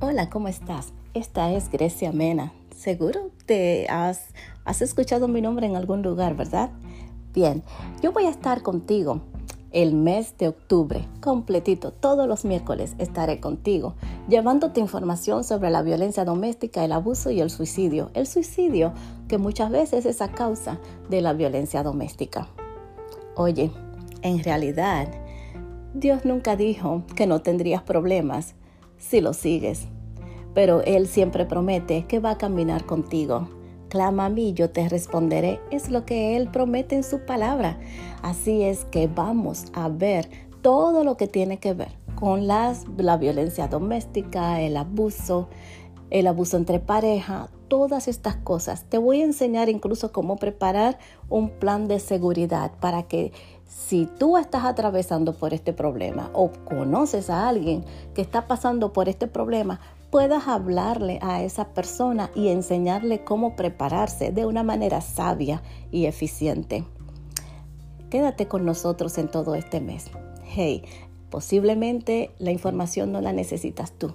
Hola, ¿cómo estás? Esta es Grecia Mena. Seguro te has, has escuchado mi nombre en algún lugar, ¿verdad? Bien, yo voy a estar contigo el mes de octubre, completito, todos los miércoles estaré contigo, llevándote información sobre la violencia doméstica, el abuso y el suicidio. El suicidio, que muchas veces es a causa de la violencia doméstica. Oye, en realidad, Dios nunca dijo que no tendrías problemas si lo sigues, pero Él siempre promete que va a caminar contigo Clama a mí, yo te responderé. Es lo que Él promete en su palabra. Así es que vamos a ver todo lo que tiene que ver con la violencia doméstica, el abuso, el abuso entre pareja, todas estas cosas. Te voy a enseñar incluso cómo preparar un plan de seguridad para que si tú estás atravesando por este problema o conoces a alguien que está pasando por este problema, puedas hablarle a esa persona y enseñarle cómo prepararse de una manera sabia y eficiente. Quédate con nosotros en todo este mes. Hey, posiblemente la información no la necesitas tú,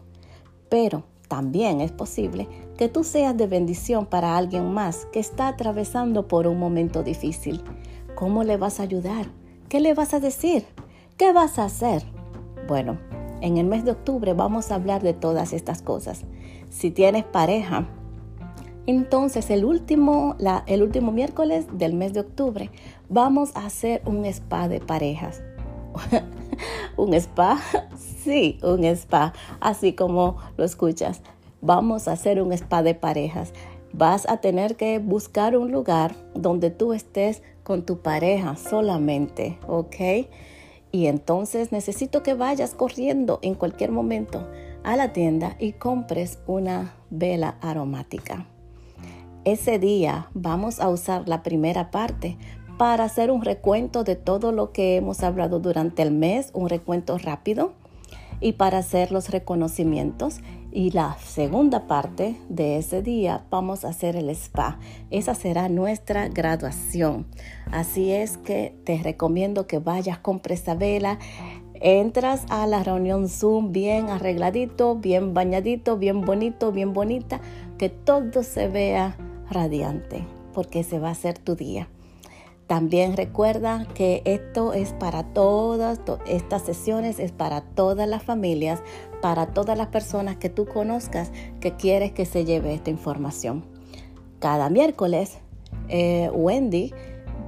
pero también es posible que tú seas de bendición para alguien más que está atravesando por un momento difícil. ¿Cómo le vas a ayudar? ¿Qué le vas a decir? ¿Qué vas a hacer? Bueno, en el mes de octubre vamos a hablar de todas estas cosas. Si tienes pareja, entonces el último, el último miércoles del mes de octubre vamos a hacer un spa de parejas. ¿Un spa? Sí, un spa, así como lo escuchas. Vamos a hacer un spa de parejas. Vas a tener que buscar un lugar donde tú estés con tu pareja solamente, ¿ok? Y entonces necesito que vayas corriendo en cualquier momento a la tienda y compres una vela aromática. Ese día vamos a usar la primera parte para hacer un recuento de todo lo que hemos hablado durante el mes, un recuento rápido y para hacer los reconocimientos y la segunda parte de ese día vamos a hacer el spa. Esa será nuestra graduación. Así es que te recomiendo que vayas, con esa vela. Entras a la reunión Zoom bien arregladito, bien bañadito, bien bonito, bien bonita, que todo se vea radiante, porque se va a hacer tu día. También recuerda que esto es para todas, estas sesiones es para todas las familias, para todas las personas que tú conozcas que quieres que se lleve esta información. Cada miércoles, eh, Wendy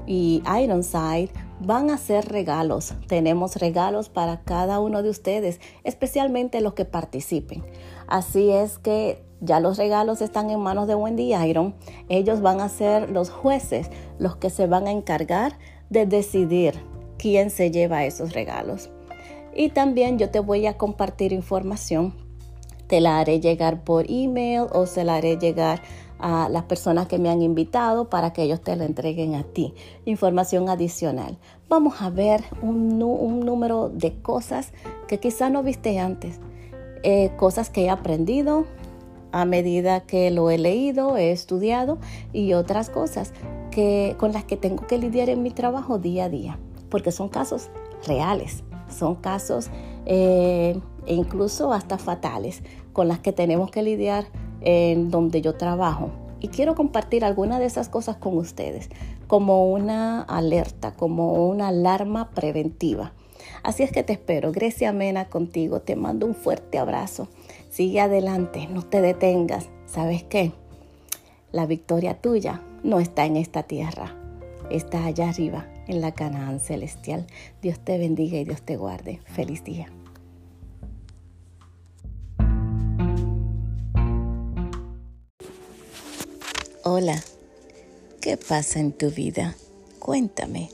y Ironside van a hacer regalos. Tenemos regalos para cada uno de ustedes, especialmente los que participen. Así es que ya los regalos están en manos de Wendy Iron. Ellos van a ser los jueces, los que se van a encargar de decidir quién se lleva esos regalos. Y también yo te voy a compartir información. Te la haré llegar por email o se la haré llegar a las personas que me han invitado para que ellos te la entreguen a ti. Información adicional. Vamos a ver un, número de cosas que quizá no viste antes. Eh, cosas que he aprendido, a medida que lo he leído, he estudiado y otras cosas que, con las que tengo que lidiar en mi trabajo día a día, porque son casos reales, son casos eh, e incluso hasta fatales con las que tenemos que lidiar en donde yo trabajo. Y quiero compartir algunas de esas cosas con ustedes como una alerta, como una alarma preventiva. Así es que te espero. Grecia Mena contigo. Te mando un fuerte abrazo. Sigue adelante, no te detengas. ¿Sabes qué? La victoria tuya no está en esta tierra, está allá arriba, en la Canaán celestial. Dios te bendiga y Dios te guarde. Feliz día. Hola, ¿qué pasa en tu vida? Cuéntame,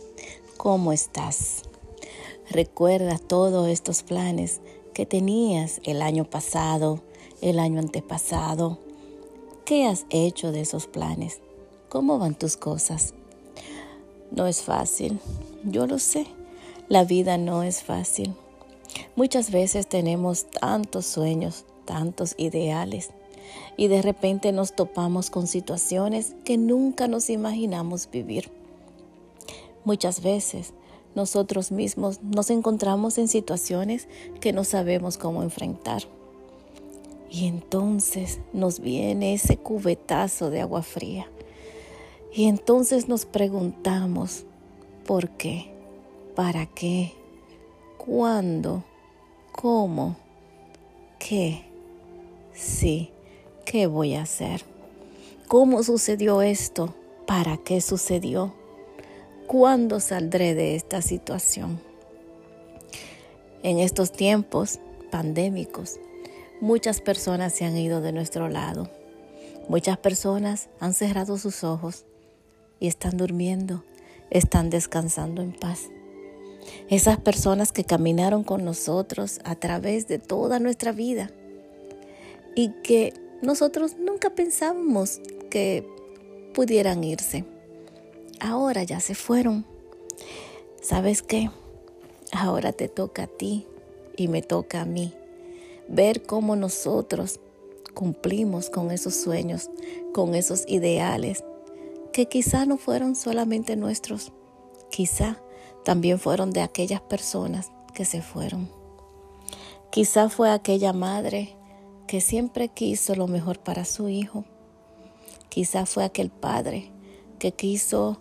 ¿cómo estás? ¿Recuerdas todos estos planes que tenías el año pasado, el año antepasado. ¿Qué has hecho de esos planes? ¿Cómo van tus cosas? No es fácil, yo lo sé. La vida no es fácil. Muchas veces tenemos tantos sueños, tantos ideales y de repente nos topamos con situaciones que nunca nos imaginamos vivir. Muchas veces nosotros mismos nos encontramos en situaciones que no sabemos cómo enfrentar. Y entonces nos viene ese cubetazo de agua fría. Y entonces nos preguntamos, ¿por qué? ¿Para qué? ¿Cuándo? ¿Cómo? ¿Qué? Sí, ¿qué voy a hacer? ¿Cómo sucedió esto? ¿Para qué sucedió? ¿Cuándo saldré de esta situación? En estos tiempos pandémicos, muchas personas se han ido de nuestro lado. Muchas personas han cerrado sus ojos y están durmiendo, están descansando en paz. Esas personas que caminaron con nosotros a través de toda nuestra vida y que nosotros nunca pensábamos que pudieran irse. Ahora ya se fueron. ¿Sabes qué? Ahora te toca a ti y me toca a mí ver cómo nosotros cumplimos con esos sueños, con esos ideales, que quizá no fueron solamente nuestros, quizá también fueron de aquellas personas que se fueron. Quizá fue aquella madre que siempre quiso lo mejor para su hijo. Quizá fue aquel padre que quiso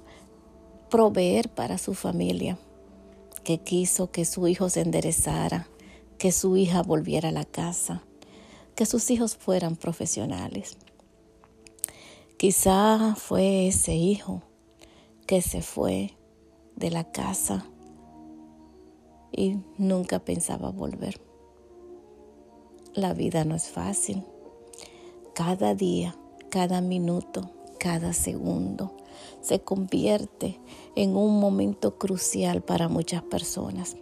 proveer para su familia, que quiso que su hijo se enderezara, que su hija volviera a la casa, que sus hijos fueran profesionales. Quizá fue ese hijo que se fue de la casa y nunca pensaba volver. La vida no es fácil. Cada día, cada minuto, cada segundo se convierte en un momento crucial para muchas personas.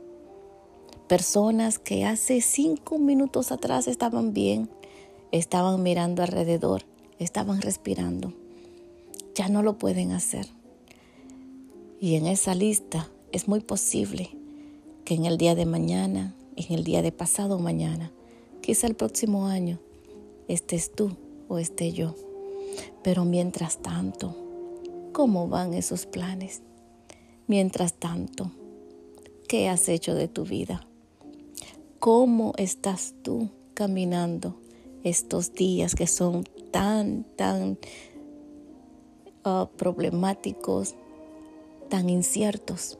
Personas que hace cinco minutos atrás estaban bien, estaban mirando alrededor, estaban respirando. Ya no lo pueden hacer. Y en esa lista es muy posible que en el día de mañana, en el día de pasado mañana, quizá el próximo año, estés tú o esté yo. Pero mientras tanto, ¿cómo van esos planes? Mientras tanto, ¿qué has hecho de tu vida? ¿Cómo estás tú caminando estos días que son tan, tan ah, problemáticos, tan inciertos,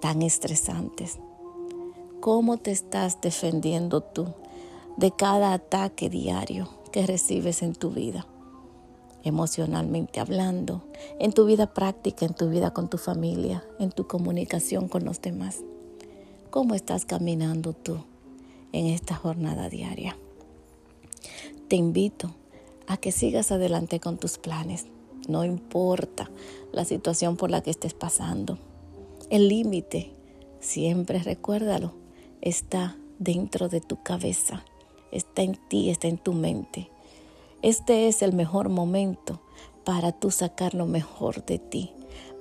tan estresantes. ¿Cómo te estás defendiendo tú de cada ataque diario que recibes en tu vida? Emocionalmente hablando, en tu vida práctica, en tu vida con tu familia, en tu comunicación con los demás. ¿Cómo estás caminando tú en esta jornada diaria? Te invito a que sigas adelante con tus planes no importa la situación por la que estés pasando. El límite, siempre recuérdalo, está dentro de tu cabeza, está en ti, está en tu mente. Este es el mejor momento para tú sacar lo mejor de ti,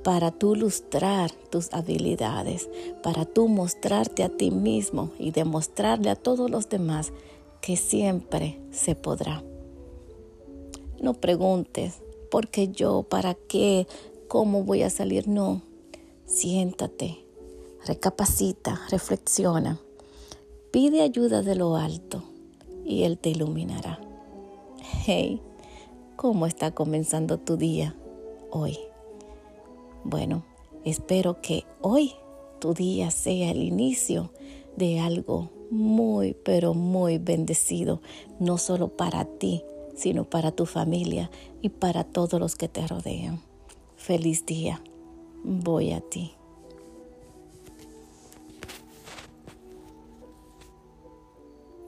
para tú lustrar tus habilidades, para tú mostrarte a ti mismo y demostrarle a todos los demás que siempre se podrá. No preguntes ¿Por qué yo? ¿Para qué? ¿Cómo voy a salir? No. Siéntate, recapacita, reflexiona, pide ayuda de lo alto y Él te iluminará. Hey, ¿cómo está comenzando tu día hoy? Bueno, espero que hoy tu día sea el inicio de algo muy, pero muy bendecido, no solo para ti, sino para tu familia y para todos los que te rodean. Feliz día. Voy a ti.